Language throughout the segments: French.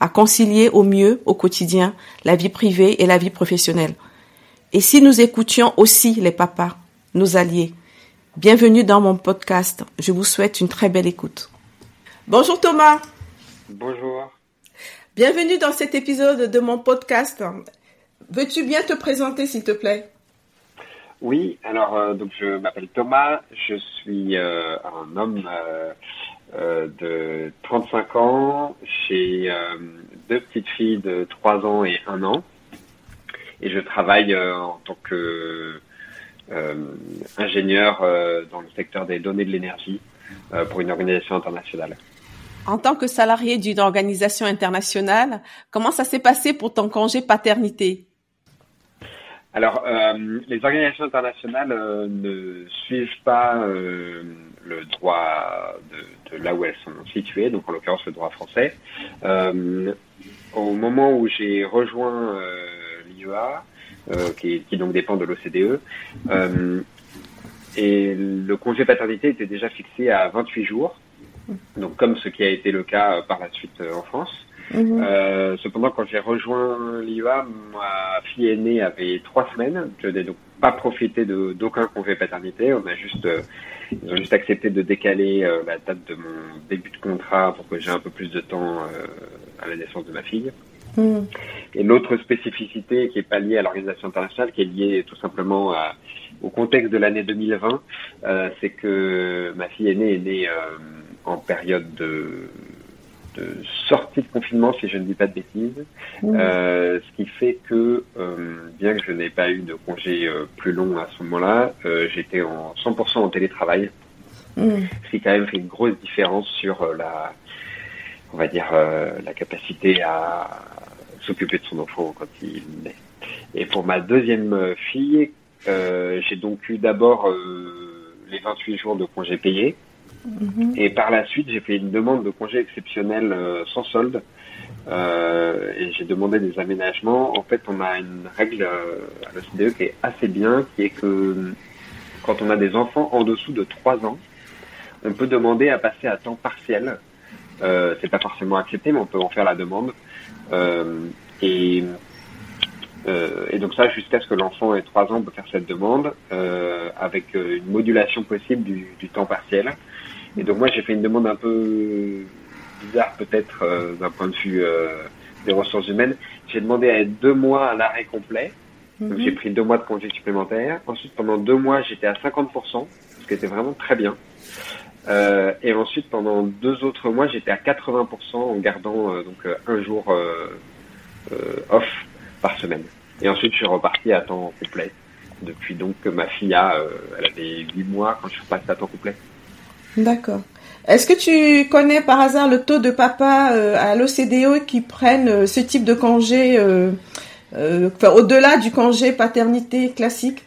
à concilier au mieux au quotidien la vie privée et la vie professionnelle. Et si nous écoutions aussi les papas, nos alliés, bienvenue dans mon podcast. Je vous souhaite une très belle écoute. Bonjour Thomas. Bonjour. Bienvenue dans cet épisode de mon podcast. Veux-tu bien te présenter s'il te plaît? Oui, alors euh, donc je m'appelle Thomas, je suis euh, un homme euh, de 35 ans, j'ai deux petites filles de 3 ans et 1 an et je travaille euh, en tant que euh, ingénieur euh, dans le secteur des données de l'énergie pour une organisation internationale. En tant que salarié d'une organisation internationale, comment ça s'est passé pour ton congé paternité? Alors, les organisations internationales ne suivent pas le droit de, de, là où elles sont situées, donc en l'occurrence le droit français. au moment où j'ai rejoint euh, qui, qui, donc dépend de l'OCDE. Euh, et le congé paternité était déjà fixé à 28 jours, donc comme ce qui a été le cas euh, par la suite en France. Mhm. Euh, cependant, quand j'ai rejoint l'IUA, ma fille aînée avait trois semaines. Je n'ai donc pas profité d'aucun congé paternité. On a juste, ils ont juste accepté de décaler la date de mon début de contrat pour que j'ai un peu plus de temps à la naissance de ma fille. Mm. Et l'autre spécificité qui est pas liée à l'organisation internationale, qui est liée tout simplement à, au contexte de l'année 2020, euh, c'est que ma fille aînée est née euh, en période de, de, sortie de confinement, si je ne dis pas de bêtises, mm. euh, ce qui fait que euh, bien que je n'ai pas eu de congé euh, plus long à ce moment-là, j'étais en 100% en télétravail, mm. ce qui quand même fait une grosse différence sur la on va dire la capacité à, s'occuper de son enfant quand il naît. Et pour ma deuxième fille, euh, j'ai donc eu d'abord euh, les 28 jours de congé payé. Mhm. Et par la suite, j'ai fait une demande de congé exceptionnel euh, sans solde. Euh, et j'ai demandé des aménagements. En fait, on a une règle euh, à l'OCDE qui est assez bien, qui est que quand on a des enfants en dessous de 3 ans, on peut demander à passer à temps partiel. Euh, c'est pas forcément accepté, mais on peut en faire la demande. Euh, et, euh, et donc ça, jusqu'à ce que l'enfant ait 3 ans, on peut faire cette demande euh, avec une modulation possible du, du, temps partiel. Et donc moi, j'ai fait une demande un peu bizarre peut-être d'un point de vue des ressources humaines. J'ai demandé à être deux mois à l'arrêt complet. Donc j'ai mhm. pris deux mois de congé supplémentaire. Ensuite, pendant deux mois, j'étais à 50%, ce qui était vraiment très bien. Euh, et ensuite, pendant deux autres mois, j'étais à 80% en gardant euh, donc euh, un jour off par semaine. Et ensuite, je suis reparti à temps complet. Depuis donc que ma fille a, elle avait 8 mois quand je suis reparti à temps complet. D'accord. Est-ce que tu connais par hasard le taux de papa à l'OCDE qui prennent ce type de congé au-delà du congé paternité classique?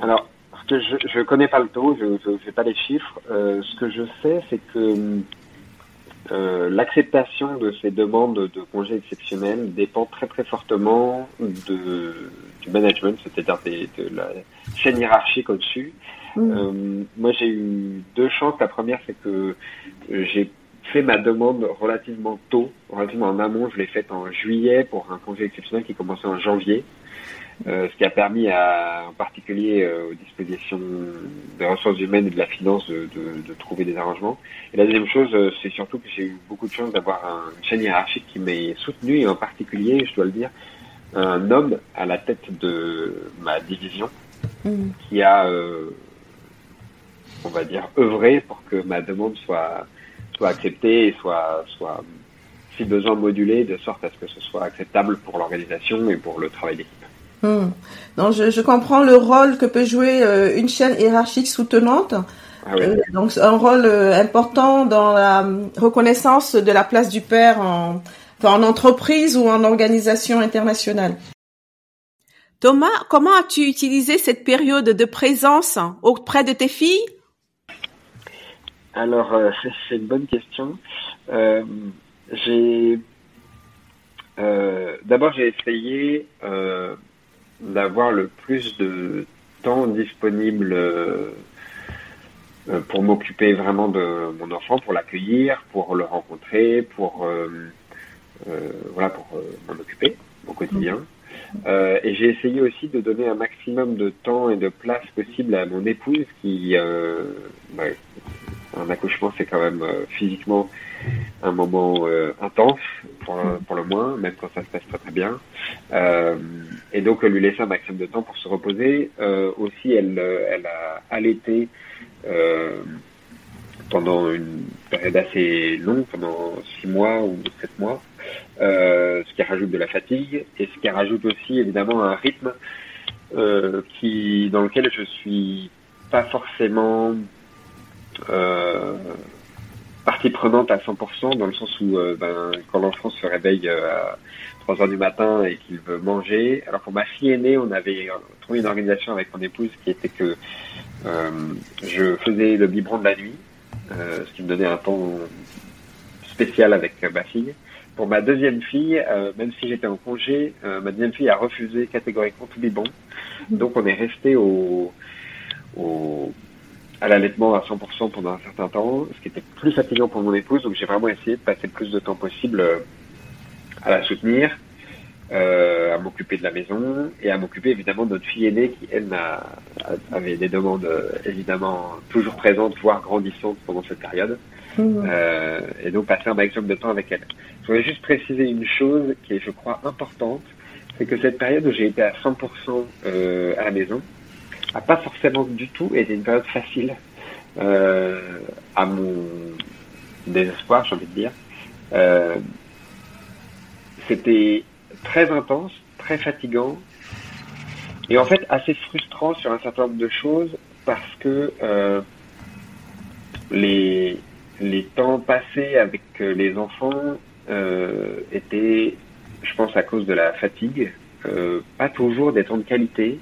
Alors, je ne connais pas le taux, je ne sais pas les chiffres. Euh, ce que je sais, c'est que euh, l'acceptation de ces demandes de congés exceptionnels dépend très très fortement du management, c'est-à-dire de la chaîne hiérarchique au-dessus. Mmh. Euh, moi, j'ai eu deux chances. La première, c'est que j'ai fait ma demande relativement tôt, relativement en amont. Je l'ai faite en juillet pour un congé exceptionnel qui commençait en janvier. Euh, ce qui a permis à, en particulier euh, aux dispositions des ressources humaines et de la finance de, de, de trouver des arrangements. Et la deuxième chose, euh, c'est surtout que j'ai eu beaucoup de chance d'avoir un, une chaîne hiérarchique qui m'a soutenu et en particulier, je dois le dire, un homme à la tête de ma division mmh. qui a, on va dire, œuvré pour que ma demande soit soit acceptée et soit soit si besoin modulée de sorte à ce que ce soit acceptable pour l'organisation et pour le travail d'équipe. Donc je, comprends le rôle que peut jouer euh, une chaîne hiérarchique soutenante. Ah euh, donc un rôle euh, important dans la reconnaissance de la place du père en, en entreprise ou en organisation internationale. Thomas, comment as-tu utilisé cette période de présence auprès de tes filles? Alors, euh, c'est une bonne question. Euh, j'ai euh, d'abord j'ai essayé d'avoir le plus de temps disponible pour m'occuper vraiment de mon enfant, pour l'accueillir, pour le rencontrer, pour voilà, pour m'en occuper au quotidien. Euh, et j'ai essayé aussi de donner un maximum de temps et de place possible à mon épouse qui, euh, un accouchement c'est quand même euh, physiquement un moment intense pour, le moins, même quand ça se passe très très bien. Et donc lui laisser un maximum de temps pour se reposer. aussi, elle, elle a allaité pendant une période assez longue, pendant six mois ou sept mois. Euh, ce qui rajoute de la fatigue et ce qui rajoute aussi évidemment un rythme euh, qui dans lequel je suis pas forcément euh, partie prenante à 100% dans le sens où ben, quand l'enfant se réveille à 3 heures du matin et qu'il veut manger. Alors pour ma fille aînée, on avait trouvé une organisation avec mon épouse qui était que je faisais le biberon de la nuit, ce qui me donnait un temps spécial avec ma fille. Pour ma deuxième fille, euh, même si j'étais en congé, euh, ma deuxième fille a refusé catégoriquement tous les bons. Donc on est resté au, au à l'allaitement à 100% pendant un certain temps, ce qui était plus fatigant pour mon épouse. Donc j'ai vraiment essayé de passer le plus de temps possible euh, à la soutenir, à m'occuper de la maison et à m'occuper évidemment de notre fille aînée qui elle avait des demandes évidemment toujours présentes, voire grandissantes pendant cette période. Mmh. Euh, et donc passer un maximum de temps avec elle. Je voudrais juste préciser une chose qui est, je crois, importante, c'est que cette période où j'ai été à 100% euh, à la maison n'a pas forcément du tout été une période facile euh, à mon désespoir, j'ai envie de dire. C'était très intense, très fatigant, et en fait assez frustrant sur un certain nombre de choses parce que les les temps passés avec euh, les enfants euh, étaient, je pense, à cause de la fatigue, euh, pas toujours des temps de qualité.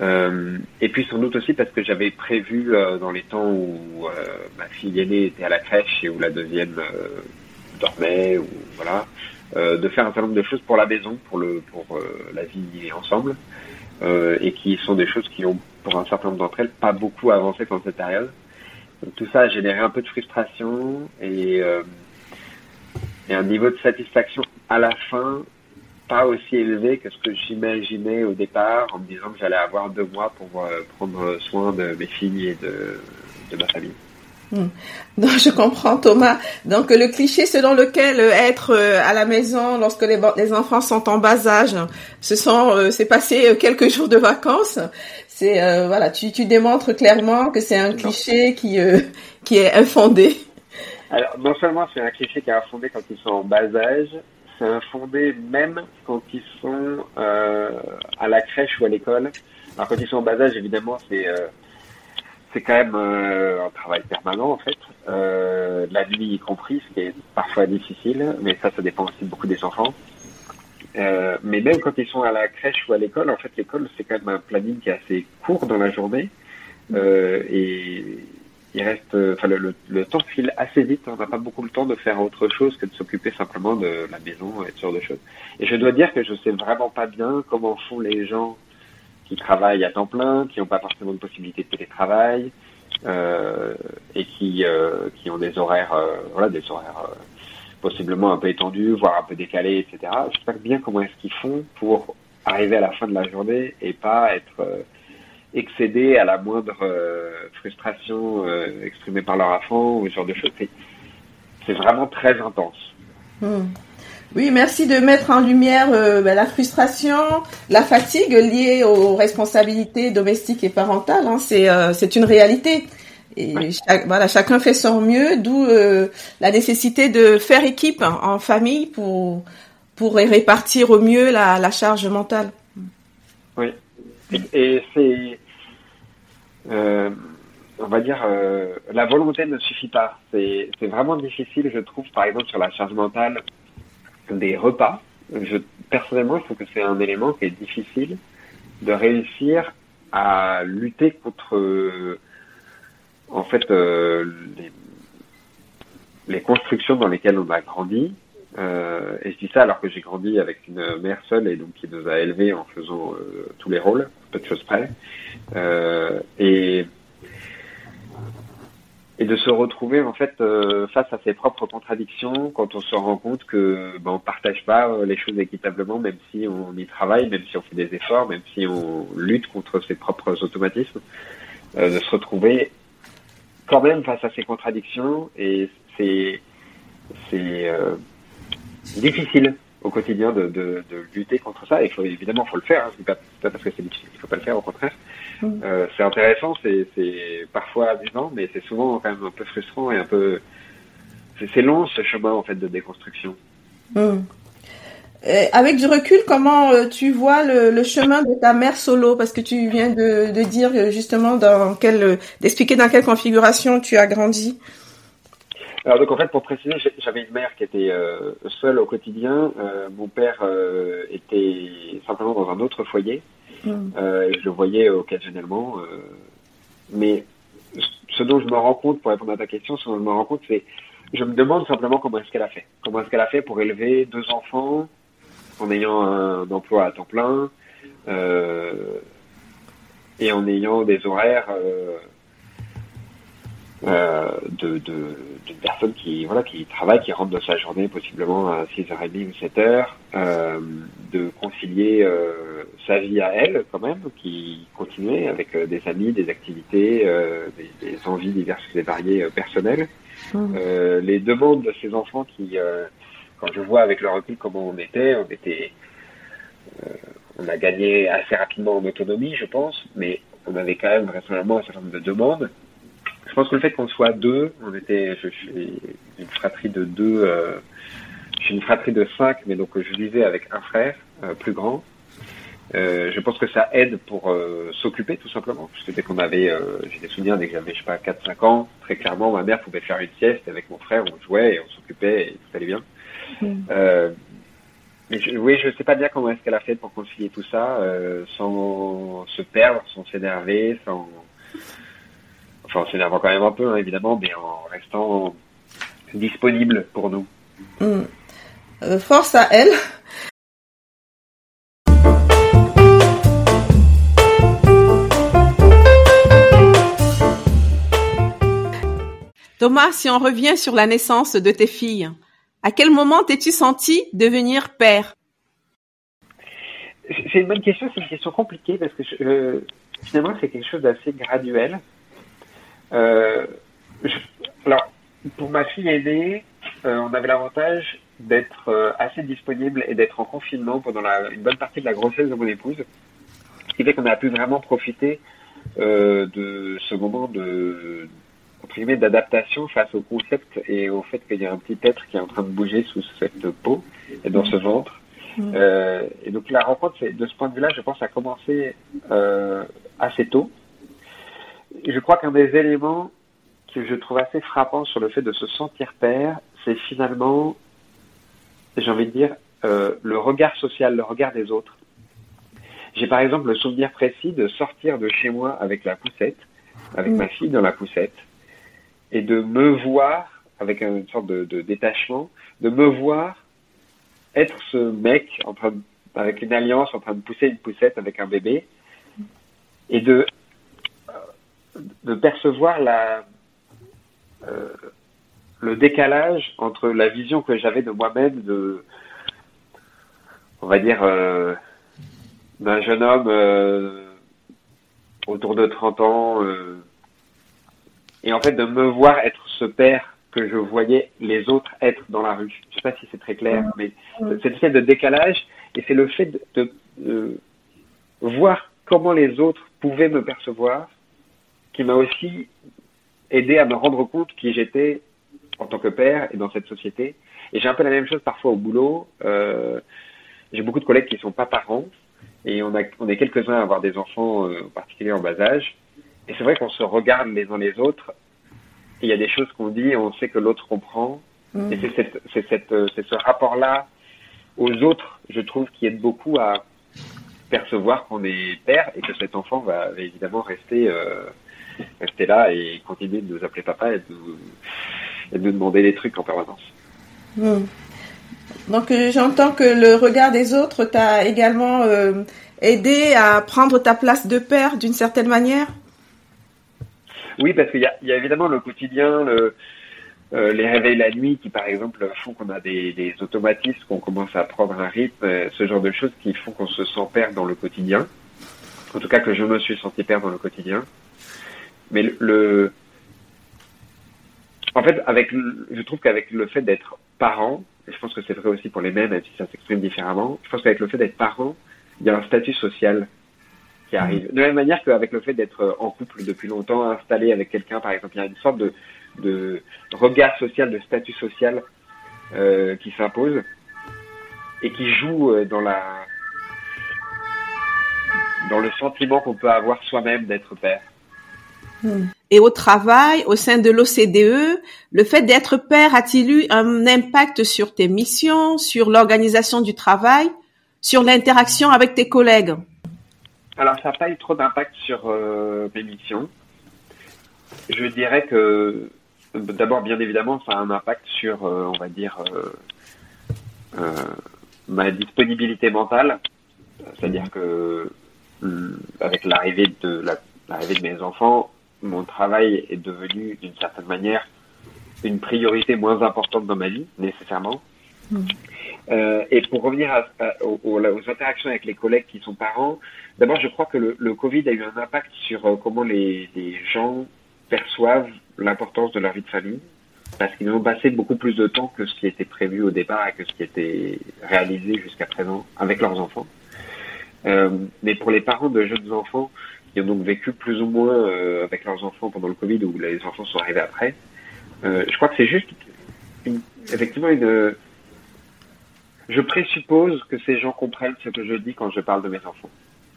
Euh, et puis sans doute aussi parce que j'avais prévu euh, dans les temps où euh, ma fille aînée était à la crèche et où la deuxième dormait, ou voilà, de faire un certain nombre de choses pour la maison, pour le pour la vie ensemble, et qui sont des choses qui ont pour un certain nombre d'entre elles pas beaucoup avancé dans cette période tout ça a généré un peu de frustration et, euh, et un niveau de satisfaction à la fin pas aussi élevé que ce que j'imaginais au départ en me disant que j'allais avoir deux mois pour euh, prendre soin de mes filles et de, de ma famille. Hmm. Non, je comprends Thomas. Donc le cliché selon lequel euh, être à la maison lorsque les, les enfants sont en bas âge, ce sont c'est passer quelques jours de vacances, c'est euh, voilà, tu, tu démontres clairement que c'est un cliché qui euh, qui est infondé. Alors non seulement c'est un cliché qui est infondé quand ils sont en bas âge, c'est infondé même quand ils sont euh, à la crèche ou à l'école. Alors quand ils sont en bas âge, évidemment, c'est c'est quand même un travail permanent en fait, la nuit y compris, ce qui est parfois difficile, mais ça, ça dépend aussi beaucoup des enfants. Euh, mais même quand ils sont à la crèche ou à l'école, en fait, l'école, c'est quand même un planning qui est assez court dans la journée. Euh, et il reste, enfin, le, le, temps file assez vite. On n'a pas beaucoup le temps de faire autre chose que de s'occuper simplement de la maison et ce genre de choses. Et je dois dire que je sais vraiment pas bien comment font les gens qui travaillent à temps plein, qui n'ont pas forcément de possibilité de télétravail, euh, et qui, euh, qui ont des horaires, euh, voilà, des horaires possiblement un peu étendu, voire un peu décalé, etc. Je sais pas bien comment est-ce qu'ils font pour arriver à la fin de la journée et pas être euh, excédé à la moindre euh, frustration euh, exprimée par leur enfant ou ce genre de choses. C'est vraiment très intense. Hmm. Oui, merci de mettre en lumière ben, la frustration, la fatigue liée aux responsabilités domestiques et parentales. Hein. C'est une réalité. Et voilà, chacun fait son mieux, d'où euh, la nécessité de faire équipe en famille pour pour répartir au mieux la, la charge mentale. Oui, et c'est, euh, on va dire, euh, la volonté ne suffit pas. C'est vraiment difficile, je trouve, par exemple sur la charge mentale, des repas, je, personnellement, je trouve que c'est un élément qui est difficile de réussir à lutter contre, en fait, les, les, constructions dans lesquelles on a grandi. Euh, et je dis ça alors que j'ai grandi avec une mère seule et donc qui nous a élevés en faisant tous les rôles, peu de choses près. et de se retrouver en fait euh, face à ses propres contradictions quand on se rend compte que ben, on partage pas euh, les choses équitablement même si on y travaille même si on fait des efforts même si on lutte contre ses propres automatismes euh, de se retrouver quand même face à ces contradictions et c'est c'est difficile au quotidien de, de, de, lutter contre ça. Et faut, évidemment, faut le faire. Hein. C'est pas, pas, parce que c'est difficile qu'il faut pas le faire, au contraire. Mm. Euh, c'est intéressant, c'est parfois amusant, mais c'est souvent quand même un peu frustrant et un peu. C'est long ce chemin en fait de déconstruction. Mm. Avec du recul, comment euh, tu vois le, le, chemin de ta mère solo? Parce que tu viens de, de dire euh, justement dans quelle, d'expliquer dans quelle configuration tu as grandi. Alors donc en fait pour préciser, j'avais une mère qui était euh, seule au quotidien. Euh, mon père euh, était simplement dans un autre foyer. Mm. et je le voyais occasionnellement. mais ce dont je me rends compte, pour répondre à ta question, ce dont je me rends compte, c'est je me demande simplement comment est-ce qu'elle a fait. Comment est-ce qu'elle a fait pour élever deux enfants en ayant un emploi à temps plein et en ayant des horaires euh, de, de, d'une personne qui voilà qui travaille, qui rentre de sa journée possiblement à 6h30 ou 7h, euh, de concilier euh, sa vie à elle quand même, qui continuait avec euh, des amis, des activités, euh, des, des, envies diverses et variées personnelles. Mmh. les demandes de ces enfants qui, je vois avec le recul comment on était, on était on a gagné assez rapidement en autonomie, je pense, mais on avait quand même vraisemblablement un certain nombre de demandes je pense que le fait qu'on soit deux, on était, je suis une fratrie de deux, euh, je suis une fratrie de cinq, mais donc je vivais avec un frère euh, plus grand. Euh, je pense que ça aide pour euh, s'occuper tout simplement. Parce que dès qu'on avait, euh, j'ai des souvenirs dès que j'avais, je sais pas, 4-5 ans, très clairement, ma mère pouvait faire une sieste avec mon frère, on jouait et on s'occupait et tout allait bien. Mm. Euh, mais je, oui, je sais pas bien comment est-ce qu'elle a fait pour concilier tout ça sans se perdre, sans s'énerver, sans enfin, en s'énervant quand même un peu, hein, évidemment, mais en restant disponible pour nous. Hmm. Euh, force à elle. Thomas, si on revient sur la naissance de tes filles, à quel moment t'es-tu senti devenir père? C'est une bonne question, c'est une question compliquée parce que euh, finalement c'est quelque chose d'assez graduel. Euh, alors, pour ma fille aînée, euh, on avait l'avantage d'être assez disponible et d'être en confinement pendant la, une bonne partie de la grossesse de mon épouse, ce qui fait qu'on a pu vraiment profiter de ce moment de d'adaptation face au concept et au fait qu'il y a un petit être qui est en train de bouger sous cette peau et dans ce ventre. Mmh. et donc la rencontre, de ce point de vue-là, je pense, a commencé assez tôt je crois qu'un des éléments que je trouve assez frappant sur le fait de se sentir père, c'est finalement, j'ai envie de dire, euh, le regard social, le regard des autres. J'ai par exemple le souvenir précis de sortir de chez moi avec la poussette, avec mm. ma fille dans la poussette, et de me voir, avec une sorte de, détachement, de me voir être ce mec en train de, avec une alliance en train de pousser une poussette avec un bébé, et de de percevoir la, euh, le décalage entre la vision que j'avais de moi-même, de, on va dire, euh, d'un jeune homme euh, autour de 30 ans, et en fait de me voir être ce père que je voyais les autres être dans la rue. Je sais pas si c'est très clair, mais c'est le fait de décalage, et c'est le fait de, de voir comment les autres pouvaient me percevoir qui m'a aussi aidé à me rendre compte qui j'étais en tant que père et dans cette société. Et j'ai un peu la même chose parfois au boulot. Euh, j'ai beaucoup de collègues qui sont pas parents et on, a, on est quelques-uns à avoir des enfants, euh, en particulier en bas âge. Et c'est vrai qu'on se regarde les uns les autres. Il y a des choses qu'on dit et on sait que l'autre comprend. Mmh. Et c'est cette, c'est cette, c'est ce rapport-là aux autres, je trouve, qui aide beaucoup à percevoir qu'on est père et que cet enfant va, évidemment rester, euh, rester là et continuer de nous appeler papa et de nous, et de nous demander des trucs en permanence. Hmm. Donc euh, j'entends que le regard des autres t'a également euh, aidé à prendre ta place de père d'une certaine manière? Oui, parce qu'il y a, évidemment le quotidien, euh, les réveils la nuit qui, par exemple, font qu'on a des, automatismes, qu'on commence à prendre un rythme, euh, ce genre de choses qui font qu'on se sent père dans le quotidien. En tout cas, que je me suis senti père dans le quotidien. Mais le, le en fait, avec, je trouve qu'avec le fait d'être parent, et je pense que c'est vrai aussi pour les mêmes, même si ça s'exprime différemment, je pense qu'avec le fait d'être parent, il y a un statut social qui arrive. De la même manière qu'avec le fait d'être en couple depuis longtemps, installé avec quelqu'un, par exemple, il y a une sorte de, de regard social, de statut social euh, qui s'impose et qui joue euh, dans la dans le sentiment qu'on peut avoir soi-même d'être père. Et au travail, au sein de l'OCDE, le fait d'être père a-t-il eu un impact sur tes missions, sur l'organisation du travail, sur l'interaction avec tes collègues? Alors, ça n'a pas eu trop d'impact sur euh, mes missions. Je dirais que D'abord, bien évidemment, ça a un impact sur, euh, on va dire, euh, ma disponibilité mentale. C'est-à-dire que avec l'arrivée de l'arrivée de mes enfants, mon travail est devenu d'une certaine manière une priorité moins importante dans ma vie, nécessairement. Mm. Euh, et pour revenir aux, interactions avec les collègues qui sont parents, d'abord, je crois que le, Covid a eu un impact sur comment les, gens perçoivent l'importance de leur vie de famille parce qu'ils ont passé beaucoup plus de temps que ce qui était prévu au départ et que ce qui était réalisé jusqu'à présent avec leurs enfants. Euh, mais pour les parents de jeunes enfants qui ont donc vécu plus ou moins euh, avec leurs enfants pendant le Covid ou les enfants sont arrivés après, euh, je crois que c'est juste une, effectivement une. Je présuppose que ces gens comprennent ce que je dis quand je parle de mes enfants.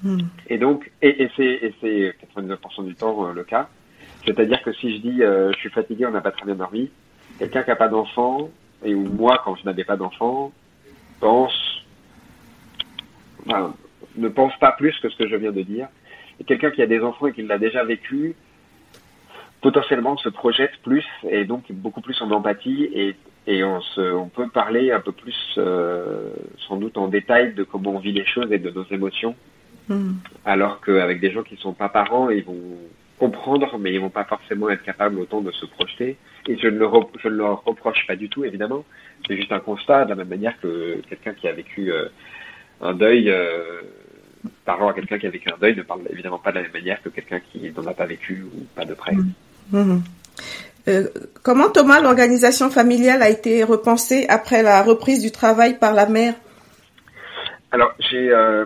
Hmm. Et donc, et, et c'est 99% du temps euh, le cas. C'est-à-dire que si je dis euh, je suis fatigué, on n'a pas très bien dormi, quelqu'un qui n'a pas d'enfant, et ou moi quand je n'avais pas d'enfant, pense, enfin, ne pense pas plus que ce que je viens de dire. Et quelqu'un qui a des enfants et qui l'a déjà vécu, potentiellement se projette plus et donc beaucoup plus en empathie et, et on, se, on peut parler un peu plus euh, sans doute en détail de comment on vit les choses et de nos émotions. Hmm. Alors qu'avec des gens qui sont pas parents, ils vont comprendre, mais ils vont pas forcément être capables autant de se projeter. Et je ne, le je ne leur reproche pas du tout, évidemment. C'est juste un constat, de la même manière que quelqu'un qui a vécu euh, un deuil, euh, parlant à quelqu'un qui a vécu un deuil, ne parle évidemment pas de la même manière que quelqu'un qui n'en a pas vécu ou pas de près. Mmh. Mmh. Euh, comment Thomas, l'organisation familiale a été repensée après la reprise du travail par la mère? Alors j'ai euh,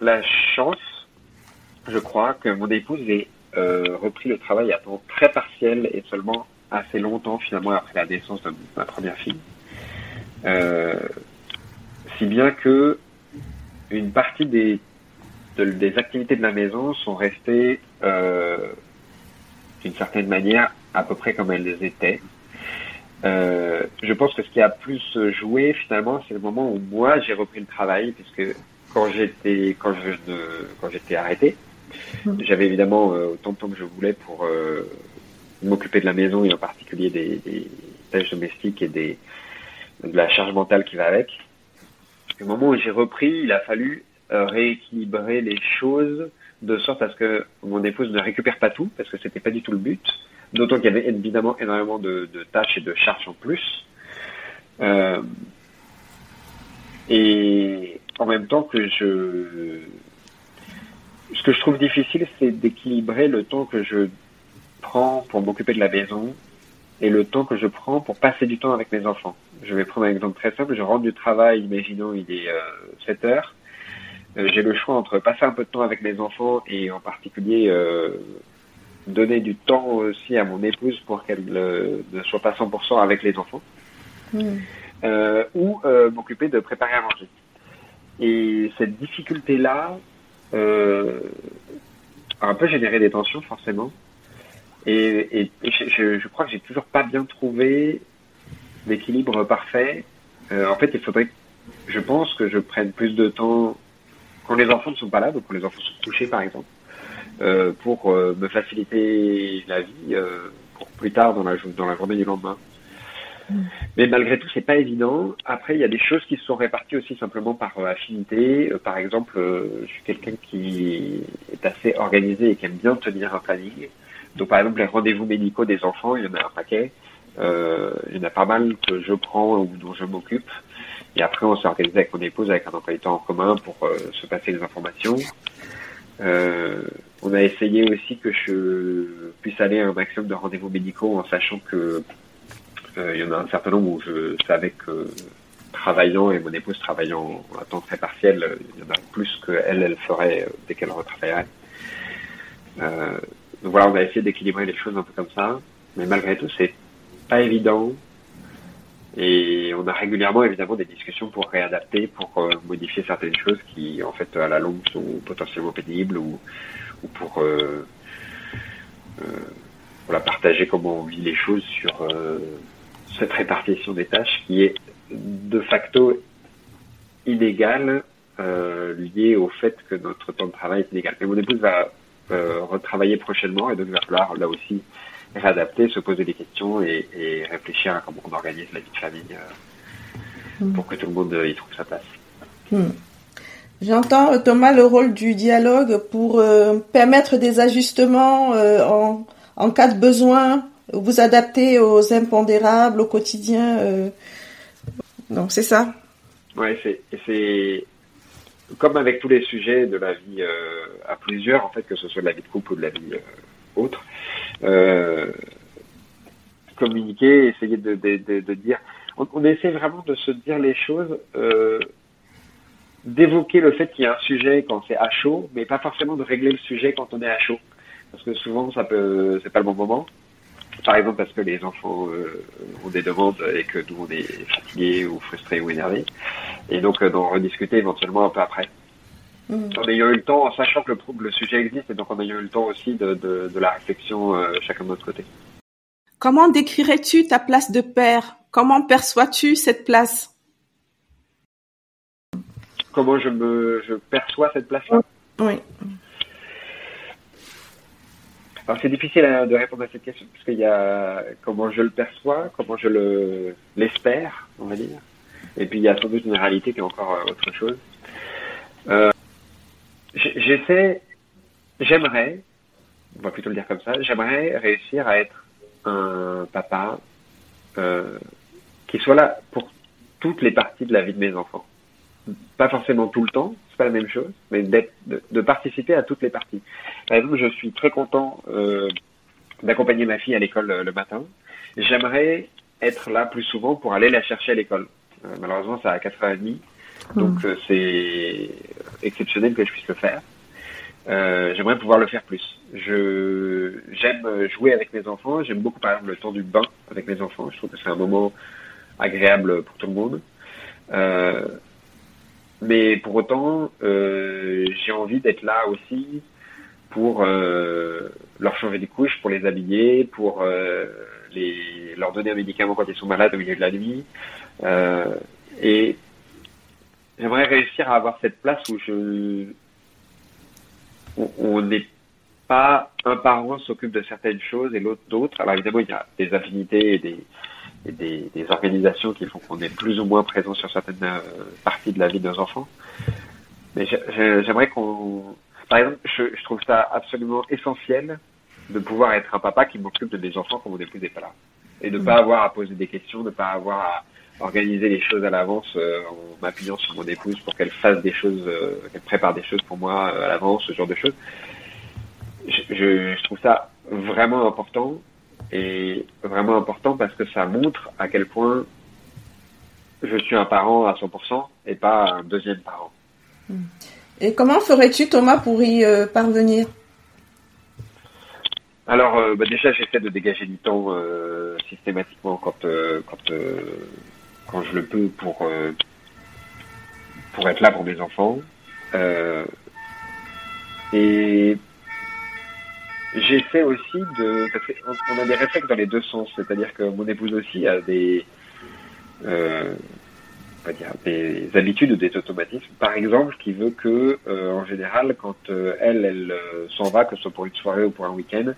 la chance, je crois, que mon épouse est euh, repris le travail à temps très partiel et seulement assez longtemps finalement après la naissance de ma première fille. Si bien que une partie des, des activités de la maison sont restées d'une certaine manière à peu près comme elles étaient. Euh, je pense que ce qui a plus joué finalement, c'est le moment où moi j'ai repris le travail, puisque quand j'étais quand je quand j'étais arrêté, j'avais évidemment euh, autant de temps que je voulais pour euh, m'occuper de la maison et en particulier des, des tâches domestiques et des, de la charge mentale qui va avec. Au moment où j'ai repris, il a fallu euh, rééquilibrer les choses de sorte à ce que mon épouse ne récupère pas tout, parce que c'était pas du tout le but. D'autant qu'il y avait évidemment énormément de, tâches et de charges en plus. Euh, et en même temps que je ce que je trouve difficile, c'est d'équilibrer le temps que je prends pour m'occuper de la maison et le temps que je prends pour passer du temps avec mes enfants. Je vais prendre un exemple très simple. Je rentre du travail, imaginons il est 7 euh, heures. Euh, j'ai le choix entre passer un peu de temps avec mes enfants et en particulier donner du temps aussi à mon épouse pour qu'elle ne soit pas 100% avec les enfants. Mmh. ou m'occuper de préparer à manger. Et cette difficulté-là, euh, un peu généré des tensions forcément. Et, je, je, crois que j'ai toujours pas bien trouvé l'équilibre parfait. Euh, en fait, il faudrait je pense que je prenne plus de temps quand les enfants ne sont pas là, donc quand les enfants sont couchés par exemple, euh, pour euh, me faciliter la vie euh, pour plus tard dans la, dans la journée du lendemain. Mm. Mais malgré tout, c'est pas évident. Après, il y a des choses qui se sont réparties aussi simplement par affinité. par exemple, je suis quelqu'un qui est assez organisé et qui aime bien tenir un planning. Donc, par exemple, les rendez-vous médicaux des enfants, il y en a un paquet. il y en a pas mal que je prends ou dont je m'occupe. Et après, on s'est organisé avec mon épouse, avec un emploi du temps en commun pour euh, se passer les informations. Euh, on a essayé aussi que je puisse aller à un maximum de rendez-vous médicaux en sachant que euh, il y en a un certain nombre où je savais que travaillant et mon épouse travaillant à temps très partiel, il y en a plus qu'elle, elle ferait dès qu'elle retravaillerait. Euh, donc voilà, on a essayé d'équilibrer les choses un peu comme ça, mais malgré tout, c'est pas évident. Et on a régulièrement évidemment des discussions pour réadapter, pour euh, modifier certaines choses qui en fait à la longue sont potentiellement pénibles ou, ou pour euh, euh, voilà, partager comment on vit les choses sur euh, cette répartition des tâches qui est de facto inégale euh, liée au fait que notre temps de travail est inégal. Mais mon épouse va retravailler prochainement et donc il va falloir là aussi réadapter, se poser des questions et, réfléchir à comment on organise la vie de famille euh, mm. pour que tout le monde euh, y trouve sa place. Mm. J'entends, Thomas, le rôle du dialogue pour euh, permettre des ajustements en, en, cas de besoin, vous adapter aux impondérables, au quotidien. donc, c'est ça? Oui, c'est comme avec tous les sujets de la vie à plusieurs, en fait, que ce soit de la vie de couple ou de la vie autre, euh, communiquer, essayer de, de, de, dire. On, on, essaie vraiment de se dire les choses, euh, d'évoquer le fait qu'il y a un sujet quand c'est à chaud, mais pas forcément de régler le sujet quand on est à chaud, parce que souvent ça peut, c'est pas le bon moment. Par exemple parce que les enfants euh, ont des demandes et que nous on est fatigué ou frustré ou énervé, et donc euh, d'en rediscuter éventuellement un peu après. Mm. En ayant eu le temps, en sachant que le, le, sujet existe, et donc en ayant eu le temps aussi de, de, de la réflexion euh, chacun de notre côté. Comment décrirais-tu ta place de père? Comment perçois-tu cette place? Comment je me je perçois cette place-là? Oui. Alors c'est difficile hein, de répondre à cette question parce qu'il y a comment je le perçois, comment je le l'espère, on va dire, et puis il y a sans doute une réalité qui est encore euh, autre chose. Euh, J'essaie, j'aimerais, on va plutôt le dire comme ça, j'aimerais réussir à être un papa euh, qui soit là pour toutes les parties de la vie de mes enfants. Pas forcément tout le temps, c'est pas la même chose, mais de, participer à toutes les parties. Par exemple, je suis très content euh, d'accompagner ma fille à l'école le, le matin. J'aimerais être là plus souvent pour aller la chercher à l'école. Euh, malheureusement, ça à 4h30. Donc mmh. c'est exceptionnel que je puisse le faire. Euh, j'aimerais pouvoir le faire plus. Je j'aime jouer avec mes enfants. J'aime beaucoup par exemple le temps du bain avec mes enfants. Je trouve que c'est un moment agréable pour tout le monde. Euh, mais pour autant, euh, j'ai envie d'être là aussi pour euh, leur changer des couches, pour les habiller, pour euh, les leur donner un médicament quand ils sont malades au milieu de la nuit. et j'aimerais réussir à avoir cette place où je on n'est pas un parent s'occupe de certaines choses et l'autre d'autres. Alors évidemment, il y a des affinités et des, et des, des, organisations qui font qu'on est plus ou moins présent sur certaines euh, parties de la vie de nos enfants. Mais j'aimerais qu'on... Par exemple, je, je, trouve ça absolument essentiel de pouvoir être un papa qui m'occupe de mes enfants quand mon épouse n'est pas là. Et de ne pas avoir à poser des questions, de ne pas avoir à organiser les choses à l'avance euh, en m'appuyant sur mon épouse pour qu'elle fasse des choses, euh, qu'elle prépare des choses pour moi euh, à l'avance, ce genre de choses. Je, je, je, trouve ça vraiment important et vraiment important parce que ça montre à quel point je suis un parent à 100% et pas un deuxième parent. Et comment ferais-tu Thomas pour y euh, parvenir? Alors, euh, bah déjà, j'essaie de dégager du temps euh, systématiquement quand, quand quand je le peux pour euh, pour être là pour mes enfants. Euh, et j'essaie aussi de parce qu'on a des réflexes dans les deux sens, c'est-à-dire que mon épouse aussi a des euh, on va dire, des habitudes ou des automatismes. Par exemple, qui veut que, en général, quand elle, elle s'en va, que ce soit pour une soirée ou pour un week-end,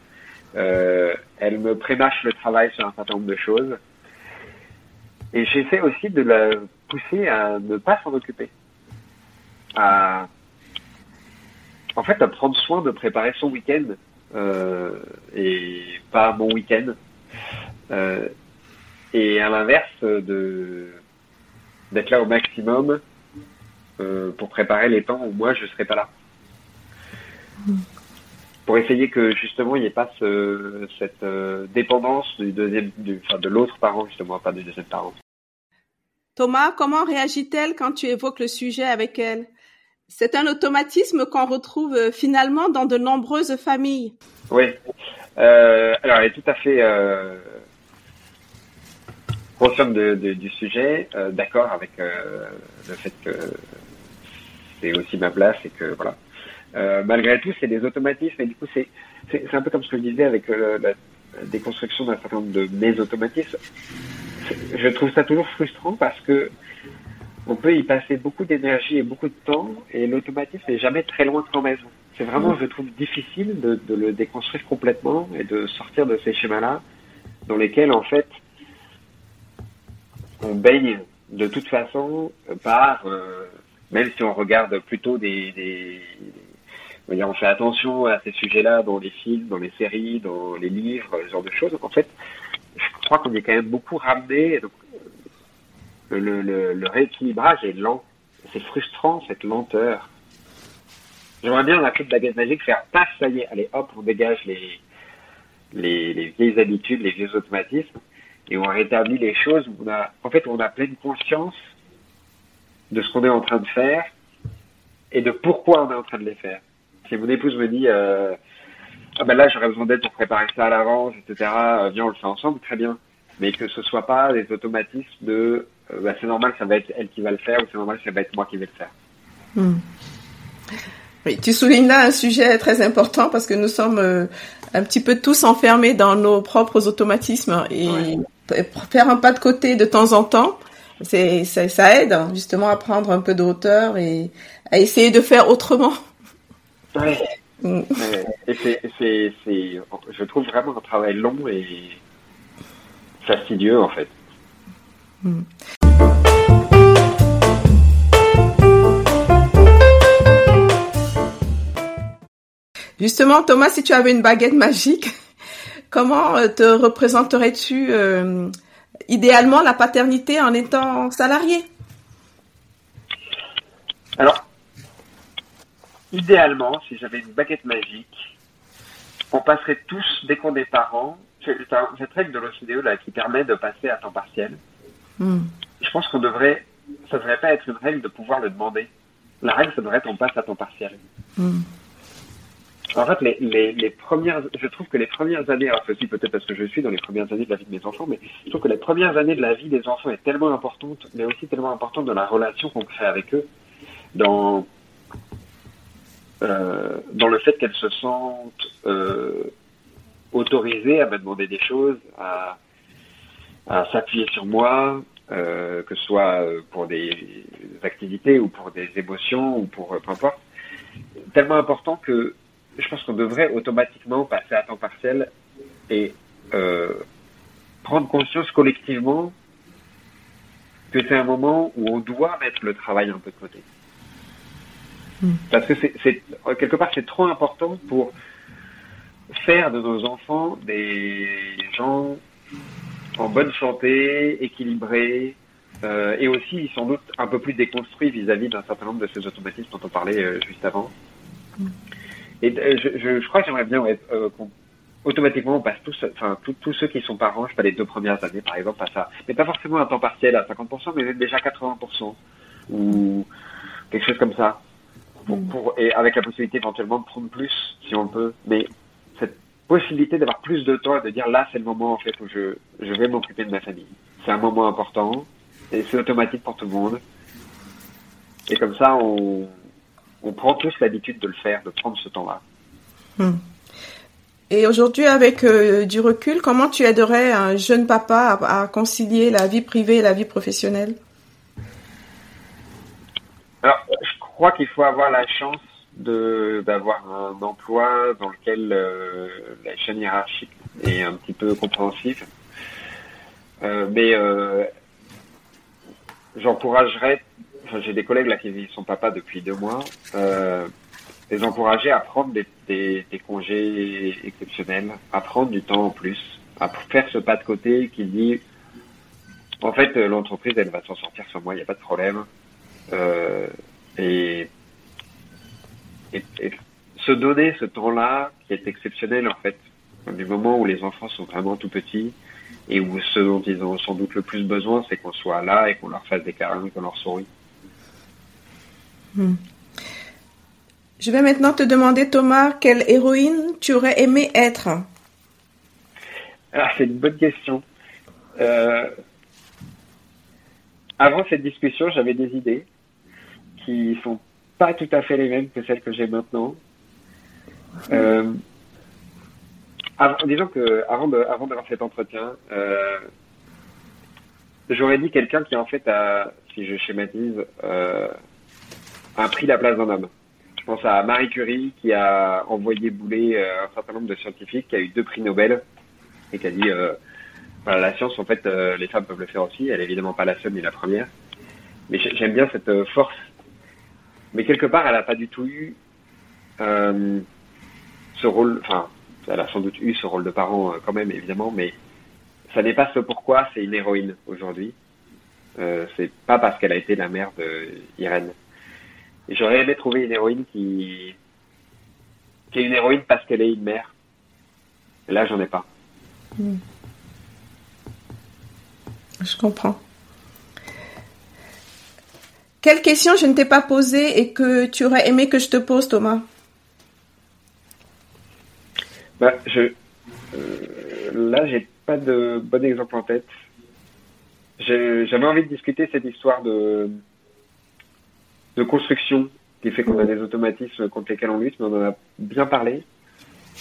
elle me prémâche le travail sur un certain nombre de choses. Et j'essaie aussi de la pousser à ne pas s'en occuper. À, en fait, à prendre soin de préparer son week-end et pas mon week-end. et à l'inverse de d'être là au maximum euh, pour préparer les temps où moi je serai pas là. Pour essayer que justement il n'y ait pas ce, cette euh, dépendance du deuxième, enfin, de l'autre parent justement, pas du deuxième parent. Thomas, comment réagit-elle quand tu évoques le sujet avec elle? C'est un automatisme qu'on retrouve euh, finalement dans de nombreuses familles. Oui. alors elle est tout à fait consciente de, du sujet, euh, d'accord avec euh, le fait que c'est aussi ma place et que voilà. Euh, malgré tout, c'est des automatismes et du coup, c'est un peu comme ce que je disais avec la déconstruction d'un certain nombre de mes automatismes. Je trouve ça toujours frustrant parce que on peut y passer beaucoup d'énergie et beaucoup de temps et l'automatisme n'est jamais très loin de ton maison. C'est vraiment, je trouve, difficile de, de, le déconstruire complètement et de sortir de ces schémas-là dans lesquels, en fait, on baigne de toute façon par, euh, même si on regarde plutôt des, des on fait attention à ces sujets-là dans les films, dans les séries, dans les livres, ce genre de choses. En fait, je crois qu'on est quand même beaucoup ramené. Donc, le, rééquilibrage est lent. C'est frustrant cette lenteur. J'aimerais bien dans la de baguette magique faire paf, ça y est, allez hop, on dégage les, les, les vieilles habitudes, les vieux automatismes et on rétablit les choses. On a, en fait, on a pleine conscience de ce qu'on est en train de faire et de pourquoi on est en train de les faire. Si mon épouse me dit, euh, ah ben là j'aurais besoin d'aide pour préparer ça à l'avance, etc. Euh, viens on le fait ensemble, très bien. Mais que ce soit pas des automatismes de, euh, bah, c'est normal, ça va être elle qui va le faire ou c'est normal, ça va être moi qui vais le faire. Hmm. Oui, tu soulignes là un sujet très important parce que nous sommes euh, un petit peu tous enfermés dans nos propres automatismes et faire un pas de côté de temps en temps, c'est ça, ça, aide hein, justement à prendre un peu de hauteur et à essayer de faire autrement. Ouais. Mm. Et c'est, c'est, c'est, je trouve vraiment un travail long et fastidieux en fait. Mm. Justement, Thomas, si tu avais une baguette magique, Comment euh, te représenterais-tu euh, idéalement la paternité en étant salarié? Alors, idéalement, si j'avais une baguette magique, on passerait tous, dès qu'on est parents, cette règle de l'OCDE là qui permet de passer à temps partiel. Hmm. Je pense qu'on devrait, ça devrait pas être une règle de pouvoir le demander. La règle, ça devrait être on passe à temps partiel. Hmm. En fait, les, les, les, premières, je trouve que les premières années, alors ceci peut-être parce que je suis dans les premières années de la vie de mes enfants, mais je trouve que les premières années de la vie des enfants est tellement importante, mais aussi tellement importante dans la relation qu'on crée avec eux, dans euh, dans le fait qu'elles se sentent euh, autorisées à me demander des choses, à, à s'appuyer sur moi, euh, que ce soit pour des activités ou pour des émotions ou pour peu importe, tellement important que je pense qu'on devrait automatiquement passer à temps partiel et euh, prendre conscience collectivement que c'est un moment où on doit mettre le travail un peu de côté. Hmm. Parce que c'est quelque part c'est trop important pour faire de nos enfants des gens en bonne santé, équilibrés, euh, et aussi sans doute un peu plus déconstruits vis-à-vis d'un certain nombre de ces automatismes dont on parlait euh, juste avant. Hmm. Et euh, je, je, je, crois que j'aimerais bien qu'on automatiquement on passe tous, enfin tous ceux qui sont parents, je sais pas les deux premières années par exemple, à ça, mais pas forcément à temps partiel à 50%, mais déjà 80% ou quelque chose comme ça, pour, mm. pour, et avec la possibilité éventuellement de prendre plus si on peut, mais cette possibilité d'avoir plus de temps et de dire là c'est le moment en fait où je, je vais m'occuper de ma famille. C'est un moment important et c'est automatique pour tout le monde. Et comme ça on on prend tous l'habitude de le faire, de prendre ce temps-là. Hmm. Et aujourd'hui, avec euh, du recul, comment tu aiderais un jeune papa à, concilier la vie privée et la vie professionnelle? Alors, crois qu'il faut avoir la chance de d'avoir un emploi dans lequel euh, la chaîne hiérarchique est un petit peu compréhensive. Euh, mais euh, j'encouragerais, j'ai des collègues là qui sont papas depuis deux mois, les encourager à prendre des, congés exceptionnels, à prendre du temps en plus, à faire ce pas de côté qui dit, en fait, l'entreprise, elle va s'en sortir sans moi, il n'y a pas de problème. Et et, se donner ce temps-là qui est exceptionnel en fait, du moment où les enfants sont vraiment tout petits et où ce dont ils ont sans doute le plus besoin, c'est qu'on soit là et qu'on leur fasse des câlins, qu'on leur sourit. Hmm. Je vais maintenant te demander, Thomas, quelle héroïne tu aurais aimé être? Ah, C'est une bonne question. Euh, avant cette discussion, j'avais des idées qui sont pas tout à fait les mêmes que celles que j'ai maintenant. Euh, disons que avant de avant d'avoir cet entretien, euh, j'aurais dit quelqu'un qui en fait a, si je schématise, euh, a pris la place d'un homme. Je pense à Marie Curie qui a envoyé bouler euh, un certain nombre de scientifiques, qui a eu deux prix Nobel et qui a dit la science en fait les femmes peuvent le faire aussi. Elle est évidemment pas la seule ni la première, mais j'aime bien cette force mais quelque part, elle n'a pas du tout eu euh, ce rôle. Enfin, elle a sans doute eu ce rôle de parent euh, quand même, évidemment, mais ça n'est pas ce pourquoi c'est une héroïne aujourd'hui. Euh, c'est pas parce qu'elle a été la mère de j'aurais aimé trouver une héroïne qui, est une héroïne parce qu'elle est une mère. Et là, j'en ai pas. Je comprends. Quelle question je ne t'ai pas posée et que tu aurais aimé que je te pose, Thomas? Bah, je, euh, Là, j'ai pas de bon exemple en tête. J'avais envie de discuter cette histoire de, de construction qui fait qu'on a des automatismes contre lesquels on lutte, mais on en a bien parlé.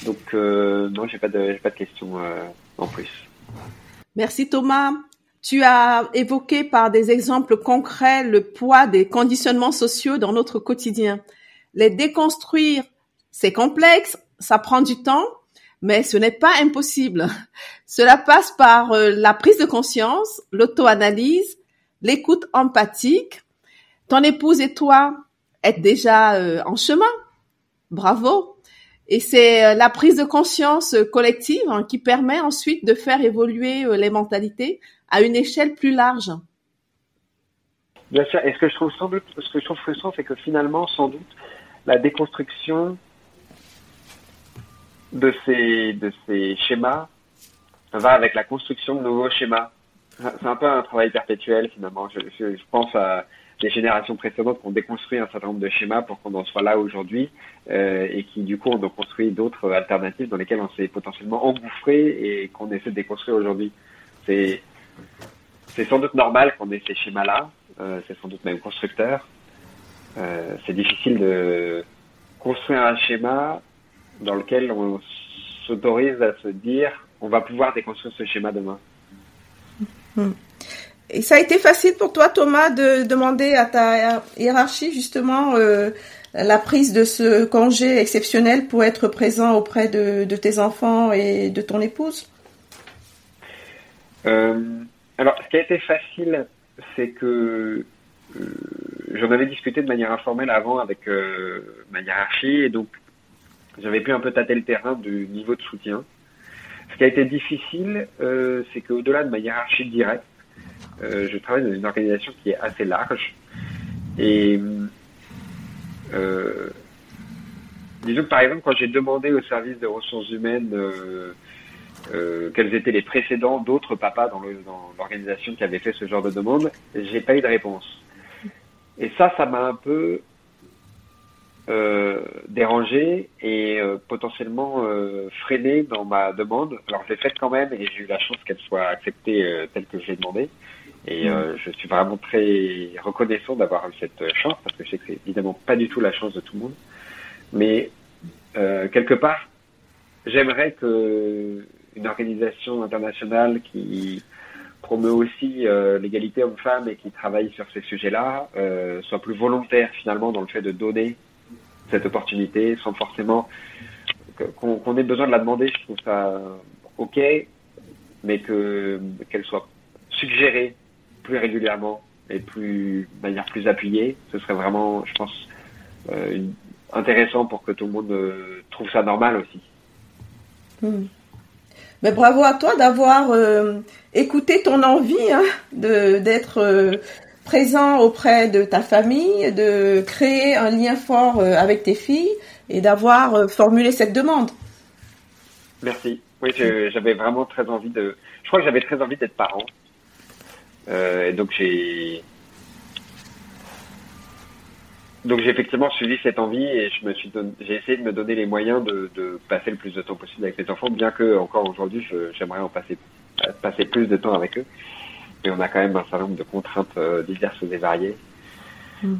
Donc, euh, non, j'ai pas de, pas de questions euh, en plus. Merci Thomas. Tu as évoqué par des exemples concrets le poids des conditionnements sociaux dans notre quotidien. Les déconstruire, c'est complexe, ça prend du temps, mais ce n'est pas impossible. Cela passe par euh, la prise de conscience, l'auto-analyse, l'écoute empathique. Ton épouse et toi êtes déjà euh, en chemin. Bravo. Et c'est euh, la prise de conscience collective hein, qui permet ensuite de faire évoluer les mentalités à une échelle plus large. Bien sûr. Et ce que je trouve frustrant, c'est que finalement, sans doute, la déconstruction de ces, de ces schémas va avec la construction de nouveaux schémas. C'est un peu un travail perpétuel finalement. Je, je, pense à les générations précédentes qui ont déconstruit un certain nombre de schémas pour qu'on en soit là aujourd'hui euh, et qui du coup ont construit d'autres alternatives dans lesquelles on s'est potentiellement engouffré et qu'on essaie de déconstruire aujourd'hui. C'est c'est sans doute normal qu'on ait ces schémas-là, euh, c'est sans doute même constructeur. Euh, c'est difficile de construire un schéma dans lequel on s'autorise à se dire on va pouvoir déconstruire ce schéma demain. Et ça a été facile pour toi, Thomas, de demander à ta hiérarchie justement euh, la prise de ce congé exceptionnel pour être présent auprès de, tes enfants et de ton épouse? Alors, ce qui a été facile, c'est que euh, j'en avais discuté de manière informelle avant avec euh, ma hiérarchie et donc j'avais pu un peu tâter le terrain du niveau de soutien. Ce qui a été difficile, euh, c'est qu'au-delà de ma hiérarchie directe, euh, je travaille dans une organisation qui est assez large et euh, disons que par exemple quand j'ai demandé au service de ressources humaines euh, quels étaient les précédents d'autres papas dans l'organisation dans qui avaient fait ce genre de demande, j'ai pas eu de réponse. Et ça, ça m'a un peu euh, dérangé et euh, potentiellement euh, freiné dans ma demande. Alors je l'ai faite quand même et j'ai eu la chance qu'elle soit acceptée euh, telle que je l'ai demandé. Et euh, je suis vraiment très reconnaissant d'avoir eu cette chance parce que je sais que c'est évidemment pas du tout la chance de tout le monde. Mais quelque part, j'aimerais que une organisation internationale qui promeut aussi l'égalité homme-femme et qui travaille sur ces sujets-là soit plus volontaire finalement dans le fait de donner cette opportunité sans forcément qu'on ait besoin de la demander. Je trouve ça ok, mais que qu'elle soit suggérée plus régulièrement et plus de manière plus appuyée, ce serait vraiment, je pense, euh, intéressant pour que tout le monde euh, trouve ça normal aussi. Hmm. Mais bravo à toi d'avoir euh, écouté ton envie hein, de d'être présent auprès de ta famille, de créer un lien fort avec tes filles et d'avoir formulé cette demande. Merci. Oui, j'avais vraiment très envie de. Je crois que j'avais très envie d'être parent. Euh, et donc j'ai donc j'ai effectivement suivi cette envie et je me suis j'ai essayé de me donner les moyens de, de, passer le plus de temps possible avec mes enfants, bien que encore aujourd'hui j'aimerais en passer passer plus de temps avec eux. Mais on a quand même un certain nombre de contraintes euh, diverses et variées. Hmm.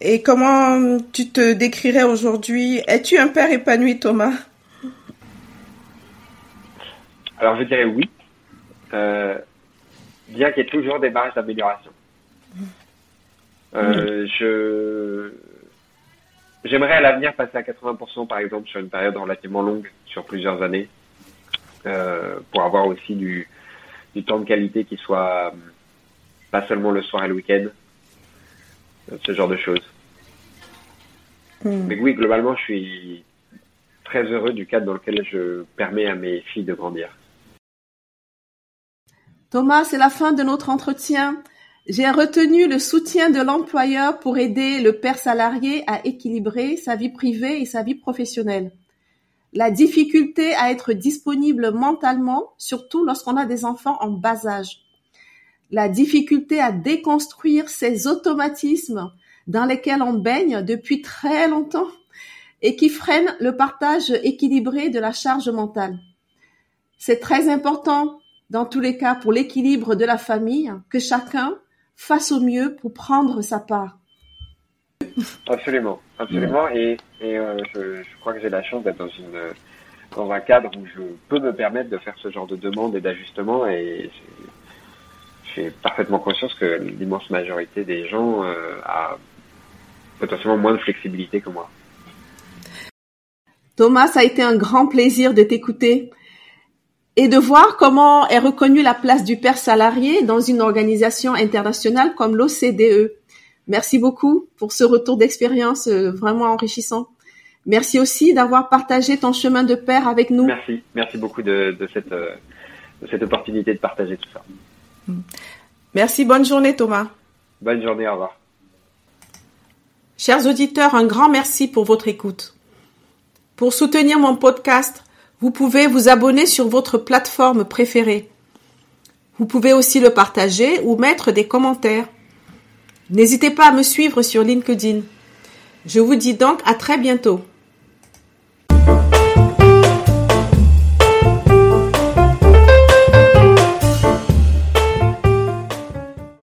Et comment tu te décrirais aujourd'hui? Es-tu un père épanoui, Thomas? Alors je dirais oui. Euh, bien qu'il y ait toujours des marges d'amélioration. Euh, je j'aimerais à l'avenir passer à 80% par exemple sur une période relativement longue, sur plusieurs années, euh, pour avoir aussi du, du temps de qualité qui soit euh, pas seulement le soir et le week-end, ce genre de choses. Hmm. Mais oui, globalement, je suis très heureux du cadre dans lequel je permets à mes filles de grandir. Thomas, c'est la fin de notre entretien. J'ai retenu le soutien de l'employeur pour aider le père salarié à équilibrer sa vie privée et sa vie professionnelle. La difficulté à être disponible mentalement, surtout lorsqu'on a des enfants en bas âge. La difficulté à déconstruire ces automatismes dans lesquels on baigne depuis très longtemps et qui freinent le partage équilibré de la charge mentale. C'est très important dans tous les cas pour l'équilibre de la famille, que chacun fasse au mieux pour prendre sa part. Absolument, absolument. Et, euh, je, crois que j'ai la chance d'être dans une dans un cadre où je peux me permettre de faire ce genre de demande et d'ajustement. Et j'ai parfaitement conscience que l'immense majorité des gens euh, a potentiellement moins de flexibilité que moi. Thomas, ça a été un grand plaisir de t'écouter et de voir comment est reconnue la place du père salarié dans une organisation internationale comme l'OCDE. Merci beaucoup pour ce retour d'expérience euh, vraiment enrichissant. Merci aussi d'avoir partagé ton chemin de père avec nous. Merci, merci beaucoup de, cette, euh, de cette opportunité de partager tout ça. Merci, bonne journée Thomas. Bonne journée, au revoir. Chers auditeurs, un grand merci pour votre écoute. Pour soutenir mon podcast, vous pouvez vous abonner sur votre plateforme préférée. Vous pouvez aussi le partager ou mettre des commentaires. N'hésitez pas à me suivre sur LinkedIn. Je vous dis donc à très bientôt.